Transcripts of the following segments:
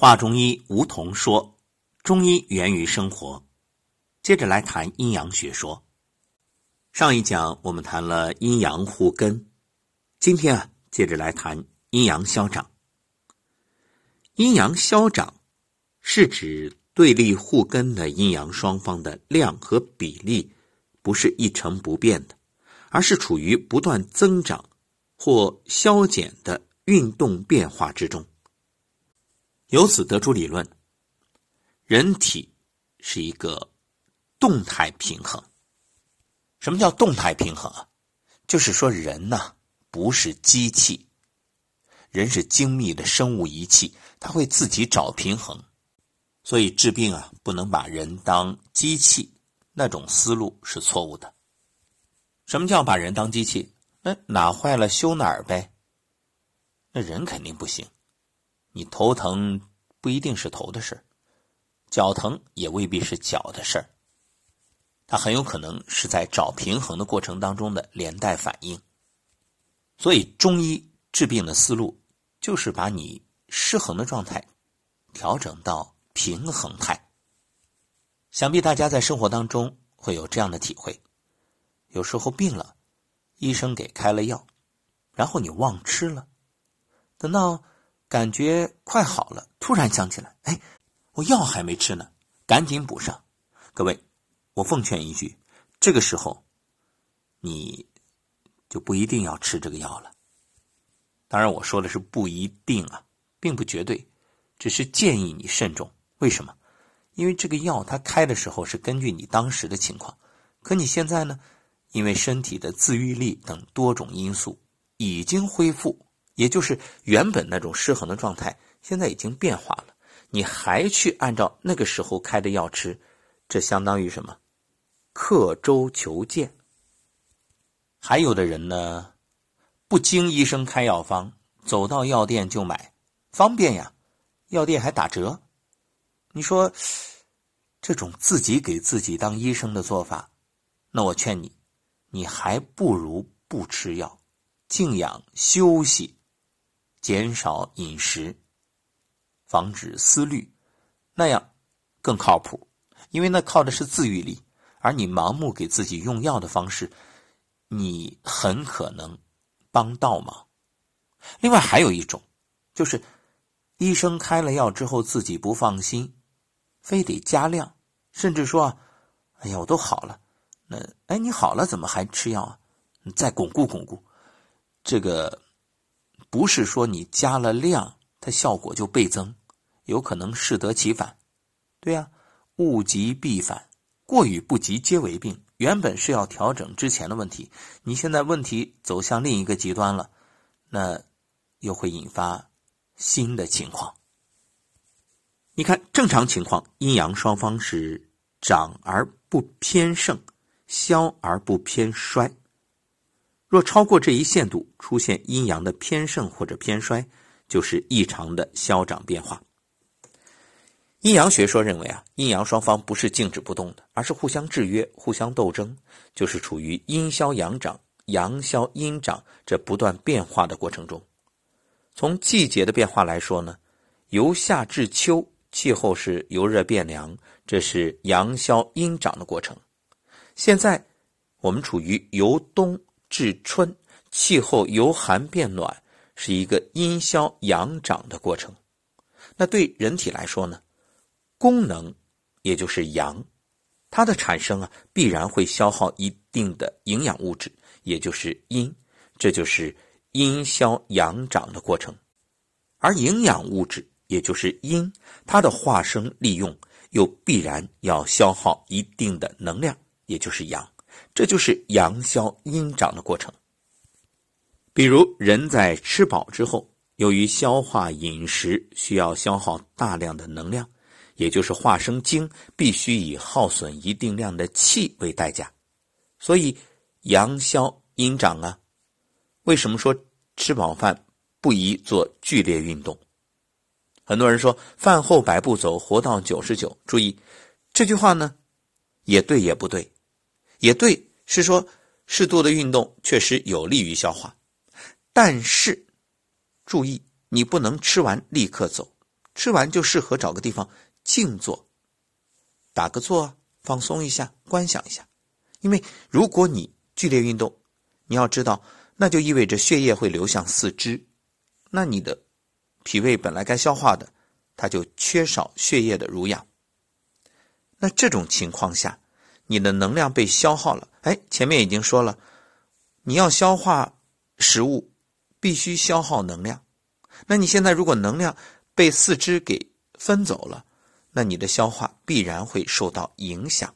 华中医吴桐说：“中医源于生活。”接着来谈阴阳学说。上一讲我们谈了阴阳互根，今天啊，接着来谈阴阳消长。阴阳消长是指对立互根的阴阳双方的量和比例不是一成不变的，而是处于不断增长或消减的运动变化之中。由此得出理论：人体是一个动态平衡。什么叫动态平衡啊？就是说人呐不是机器，人是精密的生物仪器，它会自己找平衡。所以治病啊不能把人当机器，那种思路是错误的。什么叫把人当机器？那哪坏了修哪儿呗。那人肯定不行。你头疼不一定是头的事，脚疼也未必是脚的事，它很有可能是在找平衡的过程当中的连带反应。所以中医治病的思路就是把你失衡的状态调整到平衡态。想必大家在生活当中会有这样的体会：有时候病了，医生给开了药，然后你忘吃了，等到。感觉快好了，突然想起来，哎，我药还没吃呢，赶紧补上。各位，我奉劝一句，这个时候你就不一定要吃这个药了。当然，我说的是不一定啊，并不绝对，只是建议你慎重。为什么？因为这个药它开的时候是根据你当时的情况，可你现在呢，因为身体的自愈力等多种因素已经恢复。也就是原本那种失衡的状态，现在已经变化了。你还去按照那个时候开的药吃，这相当于什么？刻舟求剑。还有的人呢，不经医生开药方，走到药店就买，方便呀，药店还打折。你说这种自己给自己当医生的做法，那我劝你，你还不如不吃药，静养休息。减少饮食，防止思虑，那样更靠谱。因为那靠的是自愈力，而你盲目给自己用药的方式，你很可能帮倒忙。另外还有一种，就是医生开了药之后自己不放心，非得加量，甚至说：“哎呀，我都好了。”那哎，你好了怎么还吃药啊？你再巩固巩固，这个。不是说你加了量，它效果就倍增，有可能适得其反。对呀，物极必反，过与不及皆为病。原本是要调整之前的问题，你现在问题走向另一个极端了，那又会引发新的情况。你看，正常情况，阴阳双方是长而不偏盛，消而不偏衰。若超过这一限度，出现阴阳的偏盛或者偏衰，就是异常的消长变化。阴阳学说认为啊，阴阳双方不是静止不动的，而是互相制约、互相斗争，就是处于阴消阳长、阳消阴长这不断变化的过程中。从季节的变化来说呢，由夏至秋，气候是由热变凉，这是阳消阴长的过程。现在我们处于由冬。至春，气候由寒变暖，是一个阴消阳长的过程。那对人体来说呢？功能也就是阳，它的产生啊，必然会消耗一定的营养物质，也就是阴。这就是阴消阳长的过程。而营养物质，也就是阴，它的化生利用又必然要消耗一定的能量，也就是阳。这就是阳消阴长的过程。比如，人在吃饱之后，由于消化饮食需要消耗大量的能量，也就是化生精必须以耗损一定量的气为代价，所以阳消阴长啊。为什么说吃饱饭不宜做剧烈运动？很多人说饭后百步走，活到九十九。注意这句话呢，也对也不对。也对，是说适度的运动确实有利于消化，但是注意，你不能吃完立刻走，吃完就适合找个地方静坐，打个坐，放松一下，观想一下。因为如果你剧烈运动，你要知道，那就意味着血液会流向四肢，那你的脾胃本来该消化的，它就缺少血液的濡养。那这种情况下，你的能量被消耗了。哎，前面已经说了，你要消化食物，必须消耗能量。那你现在如果能量被四肢给分走了，那你的消化必然会受到影响。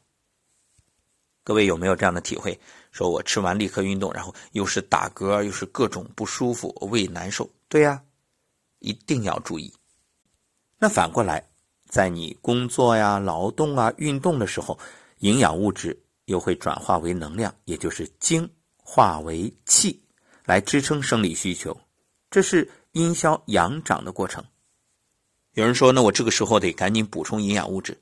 各位有没有这样的体会？说我吃完立刻运动，然后又是打嗝，又是各种不舒服，胃难受。对呀，一定要注意。那反过来，在你工作呀、劳动啊、运动的时候，营养物质又会转化为能量，也就是精化为气，来支撑生理需求。这是阴消阳长的过程。有人说，那我这个时候得赶紧补充营养物质。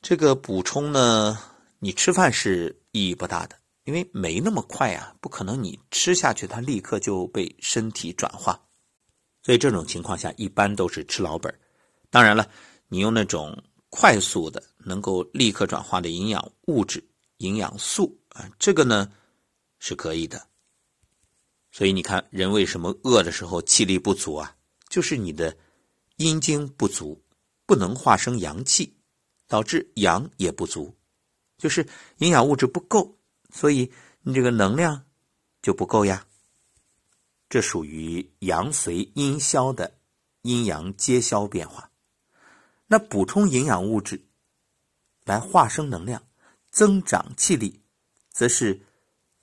这个补充呢，你吃饭是意义不大的。因为没那么快呀，不可能你吃下去它立刻就被身体转化，所以这种情况下一般都是吃老本当然了，你用那种快速的能够立刻转化的营养物质、营养素啊，这个呢是可以的。所以你看，人为什么饿的时候气力不足啊？就是你的阴精不足，不能化生阳气，导致阳也不足，就是营养物质不够。所以你这个能量就不够呀，这属于阳随阴消的阴阳皆消变化。那补充营养物质来化生能量、增长气力，则是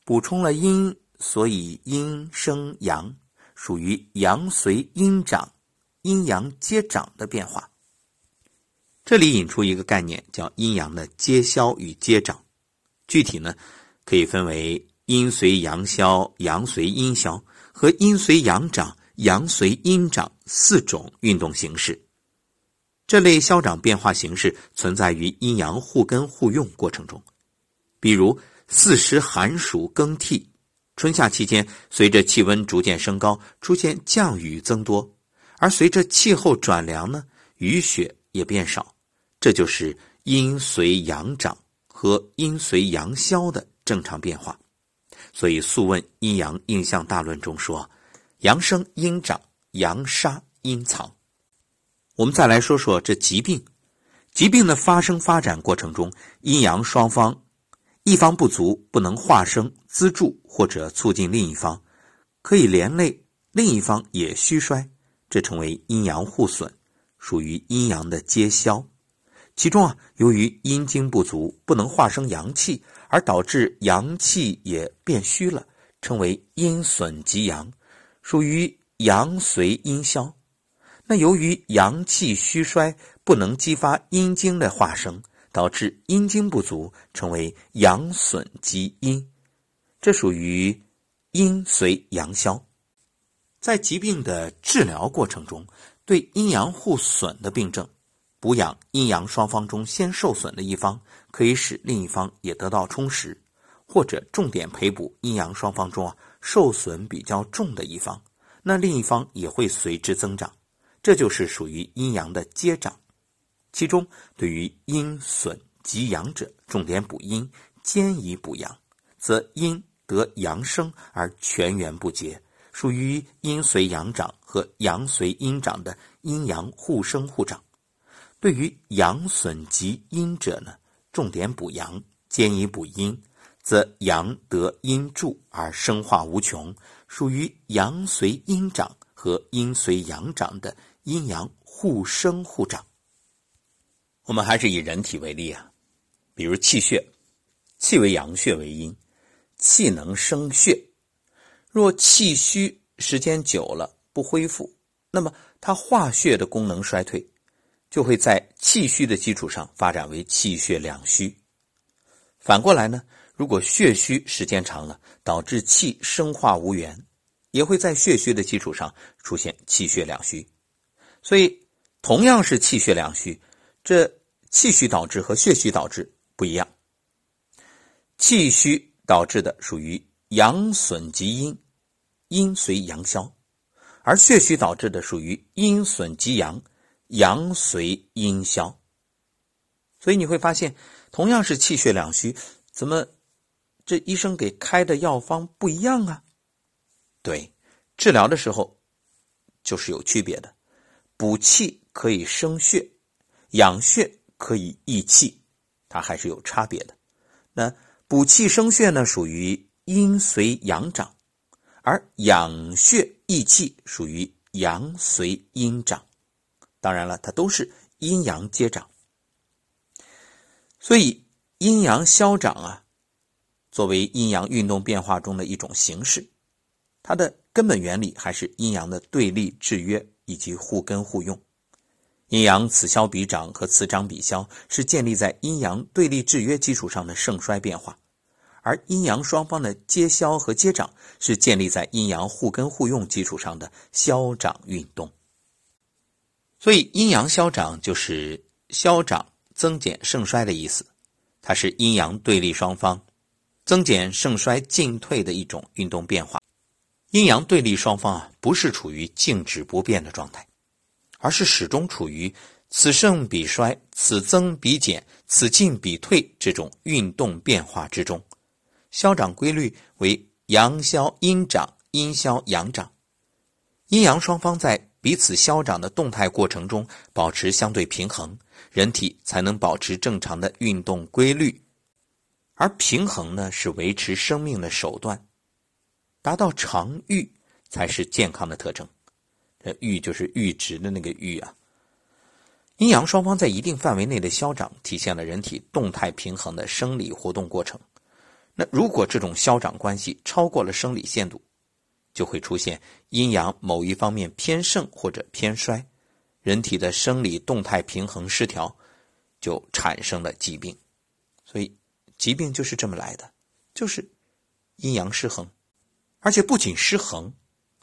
补充了阴，所以阴生阳，属于阳随阴长、阴阳皆长的变化。这里引出一个概念，叫阴阳的皆消与皆长。具体呢？可以分为阴随阳消、阳随阴消和阴随阳长、阳随阴长四种运动形式。这类消长变化形式存在于阴阳互根互用过程中。比如四时寒暑更替，春夏期间随着气温逐渐升高，出现降雨增多；而随着气候转凉呢，雨雪也变少。这就是阴随阳长和阴随阳消的。正常变化，所以《素问·阴阳应象大论》中说：“阳生阴长，阳杀阴藏。”我们再来说说这疾病，疾病的发生发展过程中，阴阳双方一方不足，不能化生资助或者促进另一方，可以连累另一方也虚衰，这称为阴阳互损，属于阴阳的皆消。其中啊，由于阴精不足，不能化生阳气。而导致阳气也变虚了，称为阴损及阳，属于阳随阴消。那由于阳气虚衰，不能激发阴精的化生，导致阴精不足，成为阳损及阴，这属于阴随阳消。在疾病的治疗过程中，对阴阳互损的病症。补养阴阳双方中先受损的一方，可以使另一方也得到充实；或者重点培补阴阳双方中啊受损比较重的一方，那另一方也会随之增长。这就是属于阴阳的接长。其中对于阴损及阳者，重点补阴，兼以补阳，则阴得阳生而全源不竭，属于阴随阳长和阳随阴长的阴阳互生互长。对于阳损及阴者呢，重点补阳，兼以补阴，则阳得阴助而生化无穷，属于阳随阴长和阴随阳长的阴阳互生互长。我们还是以人体为例啊，比如气血，气为阳血为阴，气能生血，若气虚时间久了不恢复，那么它化血的功能衰退。就会在气虚的基础上发展为气血两虚。反过来呢，如果血虚时间长了，导致气生化无源，也会在血虚的基础上出现气血两虚。所以，同样是气血两虚，这气虚导致和血虚导致不一样。气虚导致的属于阳损及阴，阴随阳消；而血虚导致的属于阴损及阳。阳随阴消。所以你会发现，同样是气血两虚，怎么这医生给开的药方不一样啊？对，治疗的时候就是有区别的。补气可以生血，养血可以益气，它还是有差别的。那补气生血呢，属于阴随阳长；而养血益气属于阳随阴长。当然了，它都是阴阳接长。所以阴阳消长啊，作为阴阳运动变化中的一种形式，它的根本原理还是阴阳的对立制约。以及互根互用，阴阳此消彼长和此长彼消是建立在阴阳对立制约基础上的盛衰变化，而阴阳双方的接消和接长是建立在阴阳互根互用基础上的消长运动。所以，阴阳消长就是消长增减盛衰的意思，它是阴阳对立双方增减盛衰进退的一种运动变化。阴阳对立双方啊，不是处于静止不变的状态，而是始终处于此盛彼衰、此增彼减、此进彼退这种运动变化之中。消长规律为阳消阴长，阴消阳长。阴阳双方在彼此消长的动态过程中保持相对平衡，人体才能保持正常的运动规律。而平衡呢，是维持生命的手段。达到常阈才是健康的特征，这阈就是阈值的那个阈啊。阴阳双方在一定范围内的消长，体现了人体动态平衡的生理活动过程。那如果这种消长关系超过了生理限度，就会出现阴阳某一方面偏盛或者偏衰，人体的生理动态平衡失调，就产生了疾病。所以疾病就是这么来的，就是阴阳失衡。而且不仅失衡，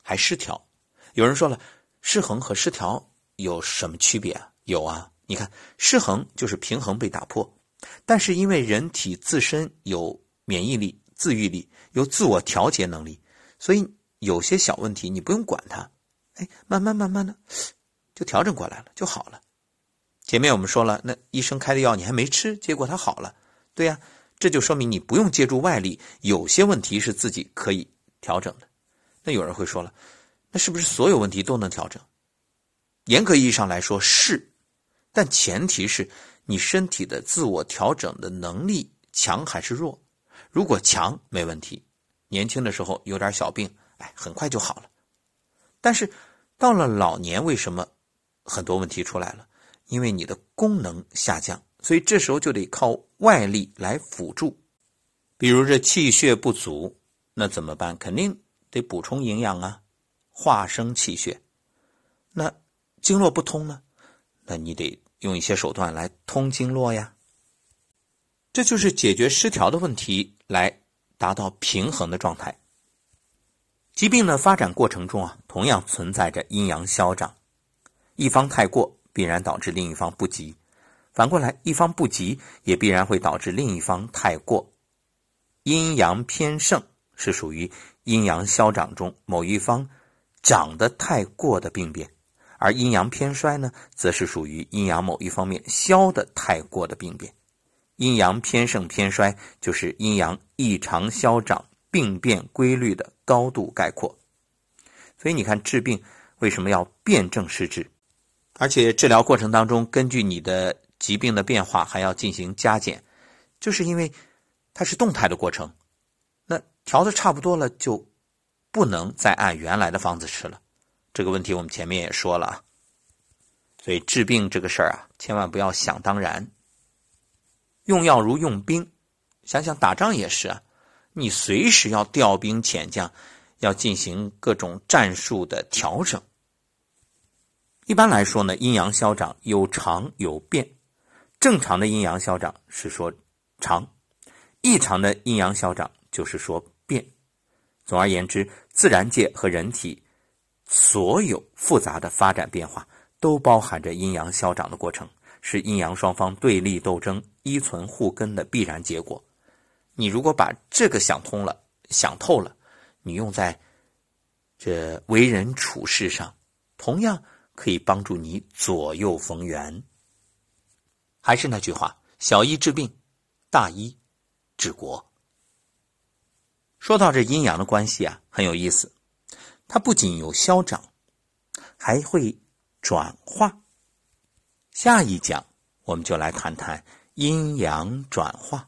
还失调。有人说了，失衡和失调有什么区别啊？有啊，你看，失衡就是平衡被打破，但是因为人体自身有免疫力、自愈力，有自我调节能力，所以有些小问题你不用管它，哎，慢慢慢慢的就调整过来了，就好了。前面我们说了，那医生开的药你还没吃，结果它好了，对呀，这就说明你不用借助外力，有些问题是自己可以。调整的，那有人会说了，那是不是所有问题都能调整？严格意义上来说是，但前提是你身体的自我调整的能力强还是弱。如果强没问题，年轻的时候有点小病，哎，很快就好了。但是到了老年，为什么很多问题出来了？因为你的功能下降，所以这时候就得靠外力来辅助，比如这气血不足。那怎么办？肯定得补充营养啊，化生气血。那经络不通呢？那你得用一些手段来通经络呀。这就是解决失调的问题，来达到平衡的状态。疾病的发展过程中啊，同样存在着阴阳消长，一方太过，必然导致另一方不及；反过来，一方不及，也必然会导致另一方太过。阴阳偏盛。是属于阴阳消长中某一方长得太过的病变，而阴阳偏衰呢，则是属于阴阳某一方面消的太过的病变。阴阳偏盛偏衰，就是阴阳异常消长病变规律的高度概括。所以你看，治病为什么要辨证施治？而且治疗过程当中，根据你的疾病的变化，还要进行加减，就是因为它是动态的过程。调的差不多了，就不能再按原来的方子吃了。这个问题我们前面也说了。所以治病这个事儿啊，千万不要想当然。用药如用兵，想想打仗也是啊，你随时要调兵遣将，要进行各种战术的调整。一般来说呢，阴阳消长有常有变，正常的阴阳消长是说长，异常的阴阳消长就是说。变，总而言之，自然界和人体所有复杂的发展变化，都包含着阴阳消长的过程，是阴阳双方对立斗争、依存互根的必然结果。你如果把这个想通了、想透了，你用在这为人处事上，同样可以帮助你左右逢源。还是那句话，小医治病，大医治国。说到这阴阳的关系啊，很有意思，它不仅有消长，还会转化。下一讲我们就来谈谈阴阳转化。